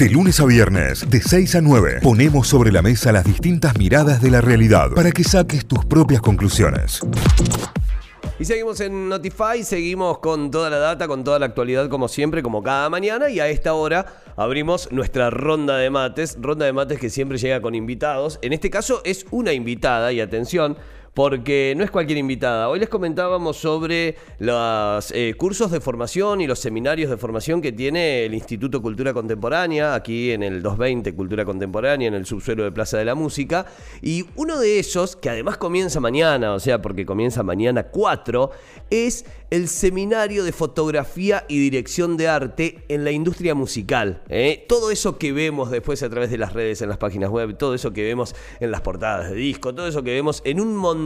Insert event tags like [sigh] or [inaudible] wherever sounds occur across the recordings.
De lunes a viernes, de 6 a 9, ponemos sobre la mesa las distintas miradas de la realidad para que saques tus propias conclusiones. Y seguimos en Notify, seguimos con toda la data, con toda la actualidad como siempre, como cada mañana. Y a esta hora abrimos nuestra ronda de mates, ronda de mates que siempre llega con invitados. En este caso es una invitada y atención porque no es cualquier invitada. Hoy les comentábamos sobre los eh, cursos de formación y los seminarios de formación que tiene el Instituto Cultura Contemporánea, aquí en el 220 Cultura Contemporánea, en el subsuelo de Plaza de la Música. Y uno de esos, que además comienza mañana, o sea, porque comienza mañana 4, es el seminario de fotografía y dirección de arte en la industria musical. ¿eh? Todo eso que vemos después a través de las redes, en las páginas web, todo eso que vemos en las portadas de disco, todo eso que vemos en un montón,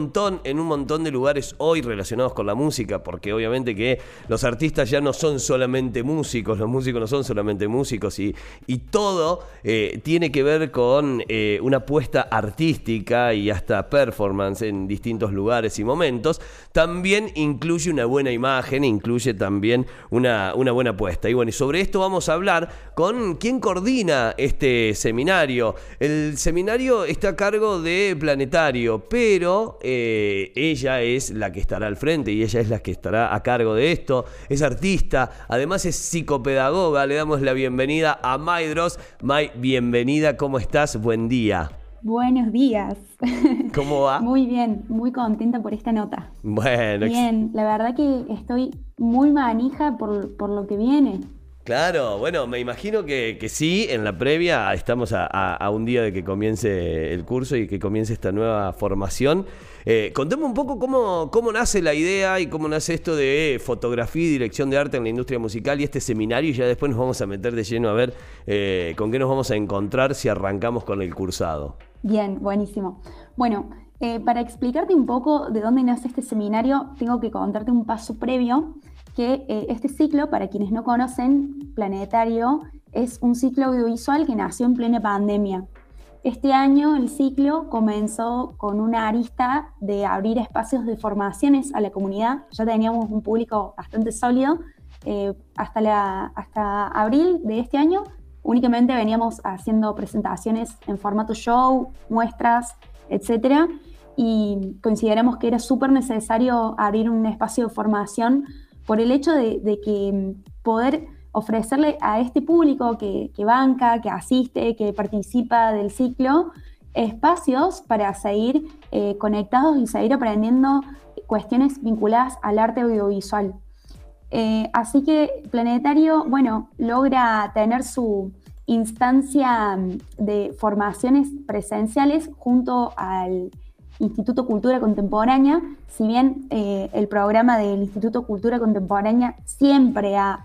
en un montón de lugares hoy relacionados con la música, porque obviamente que los artistas ya no son solamente músicos, los músicos no son solamente músicos y, y todo eh, tiene que ver con eh, una apuesta artística y hasta performance en distintos lugares y momentos. También incluye una buena imagen incluye también una, una buena apuesta. Y bueno, y sobre esto vamos a hablar con quien coordina este seminario. El seminario está a cargo de Planetario, pero eh, ella es la que estará al frente y ella es la que estará a cargo de esto. Es artista, además es psicopedagoga. Le damos la bienvenida a Maidros. May, bienvenida, ¿cómo estás? Buen día. Buenos días. [laughs] ¿Cómo va? Muy bien, muy contenta por esta nota. Bueno, bien, la verdad que estoy muy manija por, por lo que viene. Claro, bueno, me imagino que, que sí, en la previa estamos a, un día de que comience el curso y que comience esta nueva formación. Eh, un poco cómo, cómo nace la idea y cómo nace esto de fotografía y dirección de arte en la industria musical y este seminario y ya después nos vamos a meter de lleno a ver eh, con qué nos vamos a encontrar si arrancamos con el cursado. Bien, buenísimo. Bueno, eh, para explicarte un poco de dónde nace este seminario, tengo que contarte un paso previo, que eh, este ciclo, para quienes no conocen, Planetario, es un ciclo audiovisual que nació en plena pandemia. Este año el ciclo comenzó con una arista de abrir espacios de formaciones a la comunidad. Ya teníamos un público bastante sólido. Eh, hasta, la, hasta abril de este año únicamente veníamos haciendo presentaciones en formato show, muestras, etc. Y consideramos que era súper necesario abrir un espacio de formación por el hecho de, que mm, poder ofrecerle a este público que, banca, que asiste, que participa del ciclo, espacios para seguir eh, conectados y seguir aprendiendo cuestiones vinculadas al arte audiovisual. Eh, así que Planetario, bueno, logra tener su instancia mm, de formaciones presenciales junto al Instituto Cultura Contemporánea, si bien eh, el programa del Instituto Cultura Contemporánea siempre ha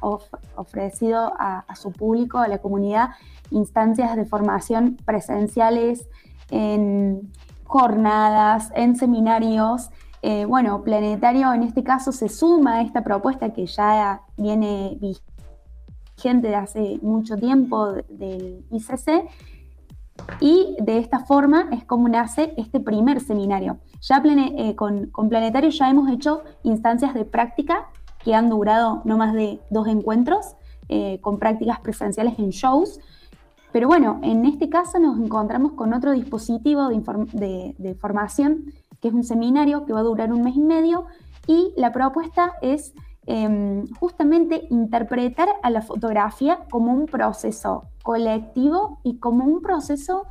ofrecido a, su público, a la comunidad, instancias de formación presenciales en jornadas, en seminarios, eh, bueno, Planetario en este caso se suma a esta propuesta que ya viene vigente de hace mucho tiempo del ICC y de esta forma es como nace este primer seminario. Ya eh, con, Planetario ya hemos hecho instancias de práctica que han durado no más de dos encuentros, eh, con prácticas presenciales en shows. Pero bueno, en este caso nos encontramos con otro dispositivo de formación que es un seminario que va a durar un mes y medio y la propuesta es em, justamente interpretar a la fotografía como un proceso colectivo y como un proceso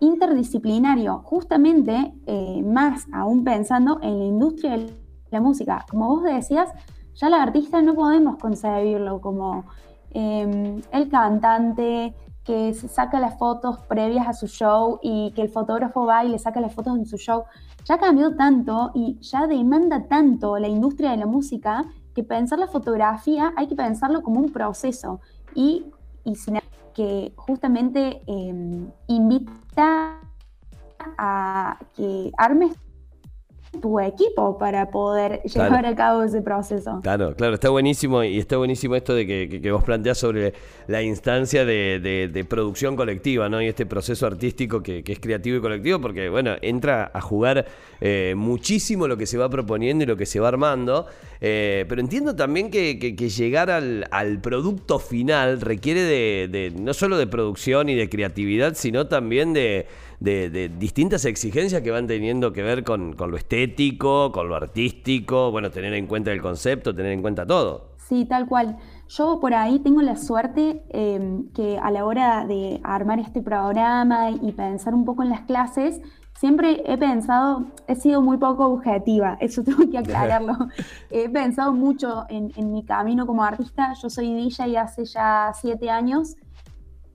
interdisciplinario, justamente eh, más aún pensando en la industria de la música. Como vos decías, ya la artista no podemos concebirlo como em, el cantante, que saca las fotos previas a su show y que el fotógrafo va y le saca las fotos en su show, ya cambió tanto y ya demanda tanto la industria de la música que pensar la fotografía hay que pensarlo como un proceso. Y, y que justamente em, invita a que armes tu equipo para poder [laughs] llevar a cabo ese proceso. Claro, claro, está buenísimo y está buenísimo esto de que, vos planteás sobre la instancia de, producción colectiva, ¿no? Y este proceso artístico que, es creativo y colectivo, porque, bueno, entra a jugar eh, muchísimo lo que se va proponiendo y lo que se va armando, eh, pero entiendo también que, llegar al, producto final requiere de, no solo de producción y de creatividad, sino también de de, distintas exigencias que van teniendo que ver con, lo estético, con lo artístico, bueno, tener en cuenta el concepto, tener en cuenta todo. Sí, tal cual. Yo por ahí tengo la suerte em, que a la hora de armar este programa y pensar un poco en las clases, siempre he pensado, he sido muy poco objetiva, [laughs] eso tengo que aclararlo. [laughs] he pensado mucho en, en, mi camino como artista. Yo soy DJ hace ya siete años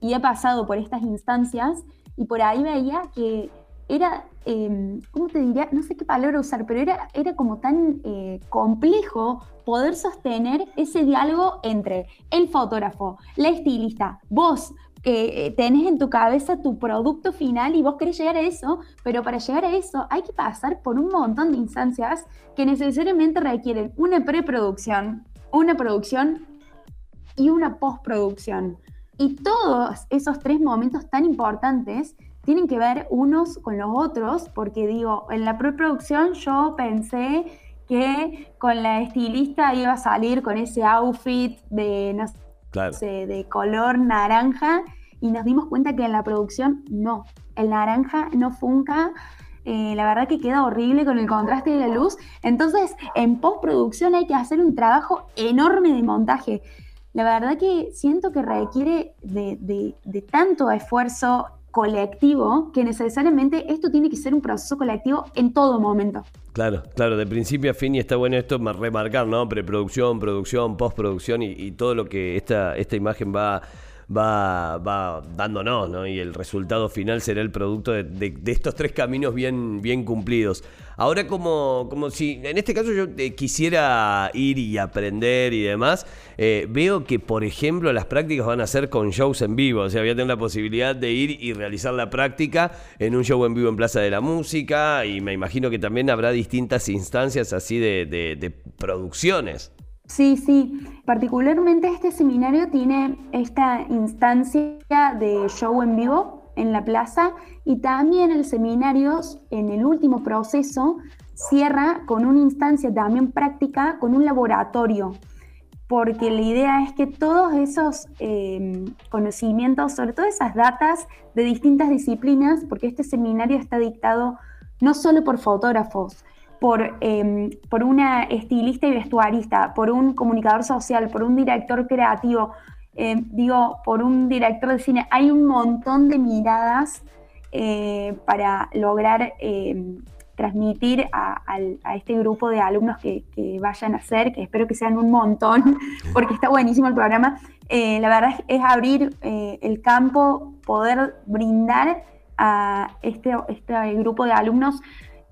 y he pasado por estas instancias y por ahí veía que era, em, ¿cómo te diría? No sé qué palabra usar, pero era, era como tan eh, complejo poder sostener ese diálogo entre el fotógrafo, la estilista, vos, eh, tenés en tu cabeza tu producto final y vos querés llegar a eso, pero para llegar a eso hay que pasar por un montón de instancias que necesariamente requieren una preproducción, una producción y una postproducción. Y todos esos tres momentos tan importantes tienen que ver unos con los otros, porque digo, en la preproducción yo pensé que con la estilista iba a salir con ese outfit de, no sé, de color naranja y nos dimos cuenta que en la producción no, el naranja no funca. Eh, la verdad que queda horrible con el contraste de la luz. Entonces, en postproducción hay que hacer un trabajo enorme de montaje la verdad que siento que requiere de, tanto esfuerzo colectivo que necesariamente esto tiene que ser un proceso colectivo en todo momento. Claro, claro, de principio a fin y está bueno esto remarcar, ¿no? Preproducción, producción, postproducción y, todo lo que esta, esta imagen va va, va dándonos, ¿no? Y el resultado final será el producto de, estos tres caminos bien, bien cumplidos. Ahora como, como si, en este caso yo eh, quisiera ir y aprender y demás, eh, veo que por ejemplo las prácticas van a ser con shows en vivo, o sea, voy a tener la posibilidad de ir y realizar la práctica en un show en vivo en Plaza de la Música y me imagino que también habrá distintas instancias así de, de producciones. Sí, sí. Particularmente este seminario tiene esta instancia de show en vivo en la plaza y también el seminario en el último proceso cierra con una instancia también práctica, con un laboratorio, porque la idea es que todos esos eh, conocimientos, sobre todo esas datas de distintas disciplinas, porque este seminario está dictado no solo por fotógrafos, por, em, por una estilista y vestuarista, por un comunicador social, por un director creativo, em, digo, por un director de cine. Hay un montón de miradas eh, para lograr em, transmitir a, este grupo de alumnos que, vayan a hacer, que espero que sean un montón, [laughs] porque está buenísimo el programa. Eh, la verdad es, abrir eh, el campo, poder brindar a este, este grupo de alumnos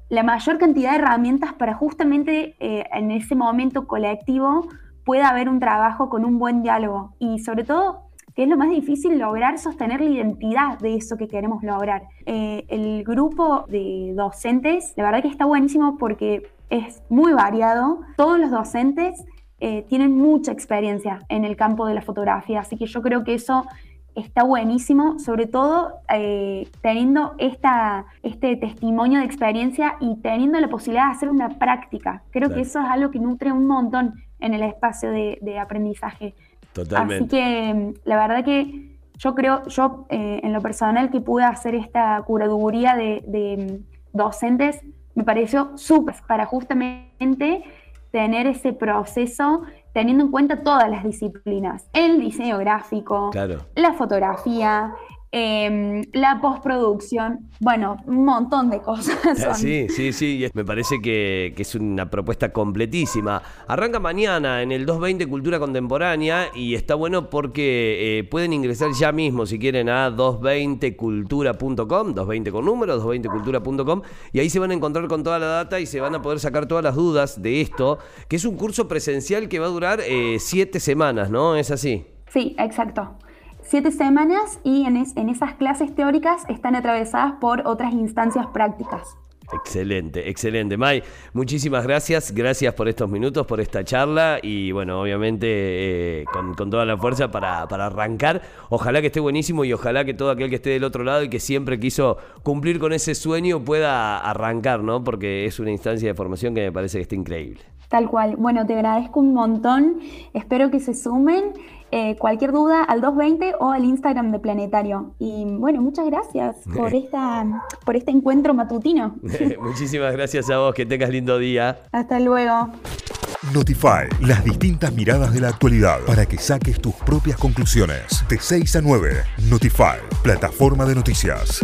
la mayor cantidad de herramientas para justamente eh, en ese momento colectivo pueda haber un trabajo con un buen diálogo y sobre todo que es lo más difícil lograr sostener la identidad de eso que queremos lograr. Eh, el grupo de docentes, la verdad que está buenísimo porque es muy variado. Todos los docentes eh, tienen mucha experiencia en el campo de la fotografía, así que yo creo que eso está buenísimo, sobre todo eh, teniendo esta, este testimonio de experiencia y teniendo la posibilidad de hacer una práctica. Creo que eso es algo que nutre un montón en el espacio de, aprendizaje. Totalmente. Así que la verdad que yo creo, yo eh, en lo personal que pude hacer esta curaduría de, de mm, docentes, me pareció súper para justamente tener ese proceso teniendo en cuenta todas las disciplinas, el diseño gráfico, la fotografía, Em, la postproducción, bueno, un montón de cosas. [laughs] Sí, sí, sí, me parece que, es una propuesta completísima. Arranca mañana en el 220 Cultura Contemporánea y está bueno porque eh, pueden ingresar ya mismo si quieren a 220cultura.com, 220 con número, 220cultura.com y ahí se van a encontrar con toda la data y se van a poder sacar todas las dudas de esto, que es un curso presencial que va a durar eh, siete semanas, ¿no? ¿Es así? Sí, exacto siete semanas y en, esas clases teóricas están atravesadas por otras instancias prácticas. Excelente, excelente. May, muchísimas gracias. Gracias por estos minutos, por esta charla y bueno, obviamente eh, con, con, toda la fuerza para, para, arrancar. Ojalá que esté buenísimo y ojalá que todo aquel que esté del otro lado y que siempre quiso cumplir con ese sueño pueda arrancar, ¿no? Porque es una instancia de formación que me parece que está increíble. Tal cual. Bueno, te agradezco un montón. Espero que se sumen. Eh, cualquier duda al 220 o al Instagram de Planetario. Y bueno, muchas gracias [laughs] por, esta, por este encuentro matutino. [laughs] Muchísimas gracias a vos, que tengas lindo día. Hasta luego. Notify, las distintas miradas de la actualidad para que saques tus propias conclusiones. De 6 a 9, Notify, plataforma de noticias.